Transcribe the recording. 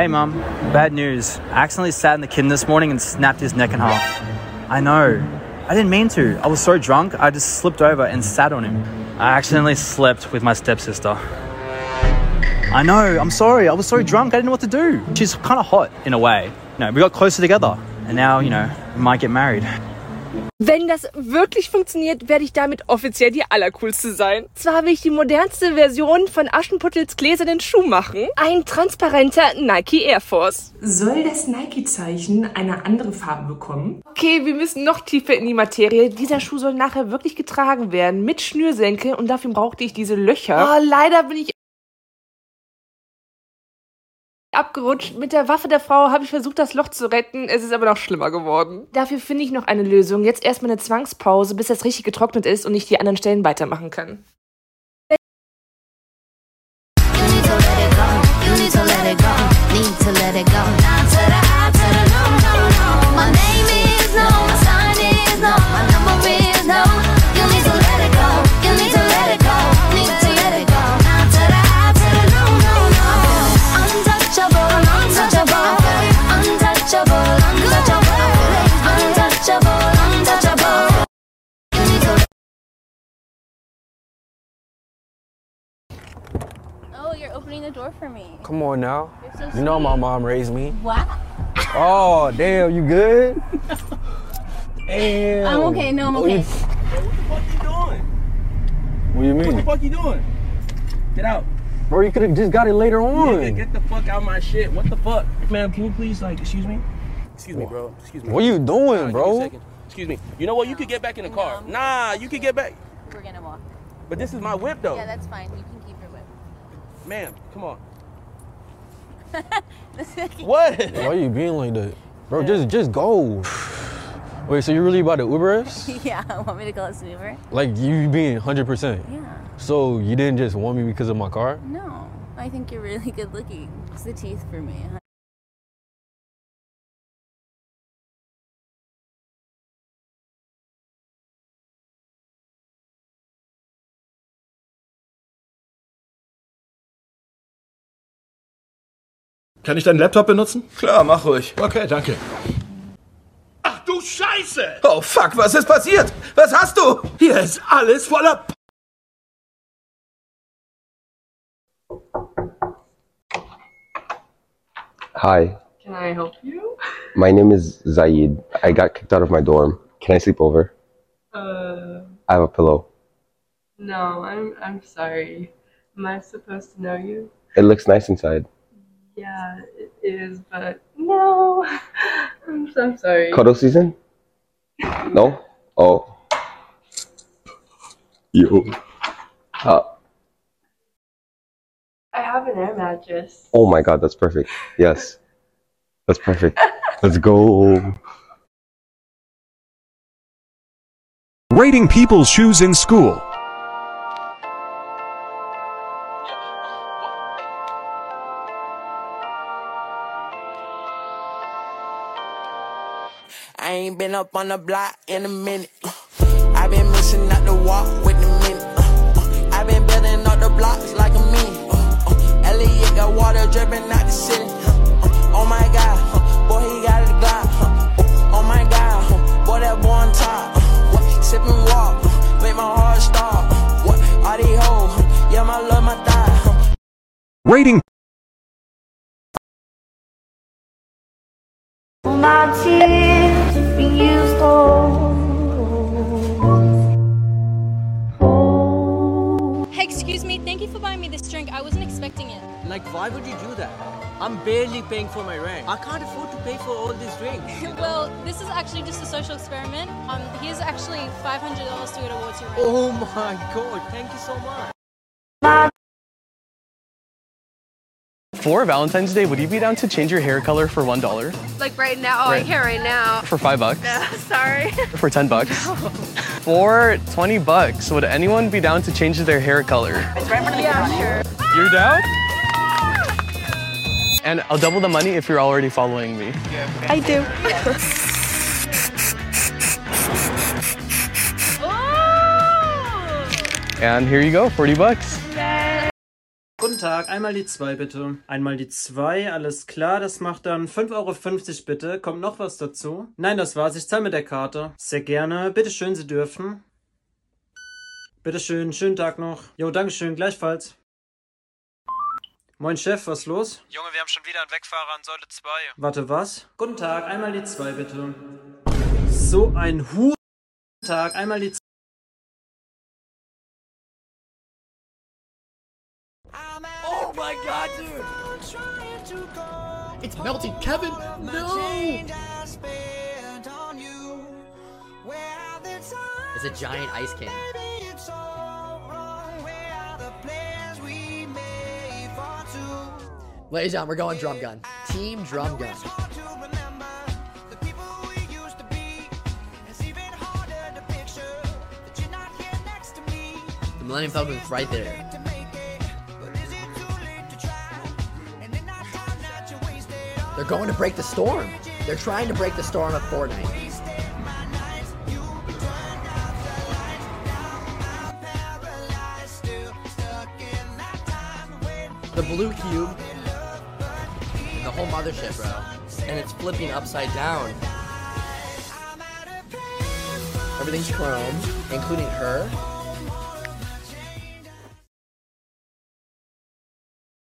Hey, mom. Bad news. I accidentally sat in the kitten this morning and snapped his neck in half. I know. I didn't mean to. I was so drunk, I just slipped over and sat on him. I accidentally slept with my stepsister. I know. I'm sorry. I was so drunk, I didn't know what to do. She's kind of hot in a way. You know, we got closer together. And now, you know, we might get married. Wenn das wirklich funktioniert, werde ich damit offiziell die Allercoolste sein. Zwar will ich die modernste Version von Aschenputtels gläsernen Schuh machen. Ein transparenter Nike Air Force. Soll das Nike-Zeichen eine andere Farbe bekommen? Okay, wir müssen noch tiefer in die Materie. Dieser Schuh soll nachher wirklich getragen werden mit Schnürsenkel und dafür brauchte ich diese Löcher. Oh, leider bin ich abgerutscht. Mit der Waffe der Frau habe ich versucht, das Loch zu retten. Es ist aber noch schlimmer geworden. Dafür finde ich noch eine Lösung. Jetzt erstmal eine Zwangspause, bis das richtig getrocknet ist und ich die anderen Stellen weitermachen kann. You need to let it go. The door for me. Come on now. You're so You know my mom raised me. What? Oh, damn, you good? Damn. I'm okay. No, I'm What you- okay. What you doing? What do you What the fuck you doing? Get out. Bro, you could have just got it later Nigga, on. get the fuck out of my shit. What the fuck? Man, can you please, like, excuse me? Excuse me, bro. Excuse me. What are you doing, Nah, give me a bro? second. Excuse me. You know what? You could get back in the car. Nah, you could get back. We're gonna walk. But this is my whip, though. Yeah, that's fine. You can keep your whip. Ma'am, come on. What? Why are you being like that? Bro, just just go. Wait, so you really about to Uber us? yeah, want me to call us an Uber? Like you being 100%. Yeah. So you didn't just want me because of my car? No, I think you're really good looking. It's the teeth for me. Kann ich deinen Laptop benutzen? Klar, mach ruhig. Okay, danke. Ach du Scheiße! Oh fuck, was ist passiert? Was hast du? Hier ist alles voller P Hi, Can I help you? my name is Zaid. I got kicked out of my dorm. Can I sleep over? Uh, I have a pillow. no, I'm I'm sorry. Am I supposed to know you? It looks nice inside. Yeah, it is, but no. I'm so sorry. Cuddle season? No? Oh. Yo. Uh, I have an air mattress. oh my god, that's perfect. Yes. That's perfect. Let's go. Rating people's shoes in school. Been up on the block in a minute. i been missing out the walk with the minute. Uh, i been building up the blocks like a minute. Uh, Elliot uh, got water dripping out the city. oh my god, boy, he got it glock. oh my god, boy, that boy on top. what, sipping walk, make my heart stop. what, all these hoes, yeah, my love, my thigh. Rating My tears for buying me this drink. I wasn't expecting it. Like, why would you do that? I'm barely paying for my rent. I can't afford to pay for all these drinks. well, this is actually just a social experiment. Um, here's actually $500 to go towards your rent. Oh my god, thank you so much. For Valentine's Day, would you be down to change your hair color for one dollar? Like right now? Oh, Right. I can't right now. For five bucks? No, sorry. For ten bucks? No. For twenty bucks, would anyone be down to change their hair color? Yeah, sure. You're down? And I'll double the money if you're already following me. I do. Oh! And here you go, 40 bucks. Tag, einmal die 2 bitte. Einmal die 2, alles klar, das macht dann 5,50 Euro bitte. Kommt noch was dazu? Nein, das war's, ich zahle mit der Karte. Sehr gerne, bitteschön, Sie dürfen. Bitteschön, schönen Tag noch. Jo, Dankeschön, gleichfalls. Moin Chef, was los? Junge, wir haben schon wieder einen Wegfahrer an Säule 2. Warte, was? Guten Tag, einmal die 2 bitte. So ein Hu... Guten Tag, einmal die Oh my god, dude! It's melting, Kevin! No! It's a giant ice can. Ladies and gentlemen, we're going drum gun. Team drum gun. The Millennium Falcon's right there. They're going to break the storm. They're trying to break the storm of Fortnite. The blue cube, the whole mothership, bro, and it's flipping upside down. Everything's chrome, including her.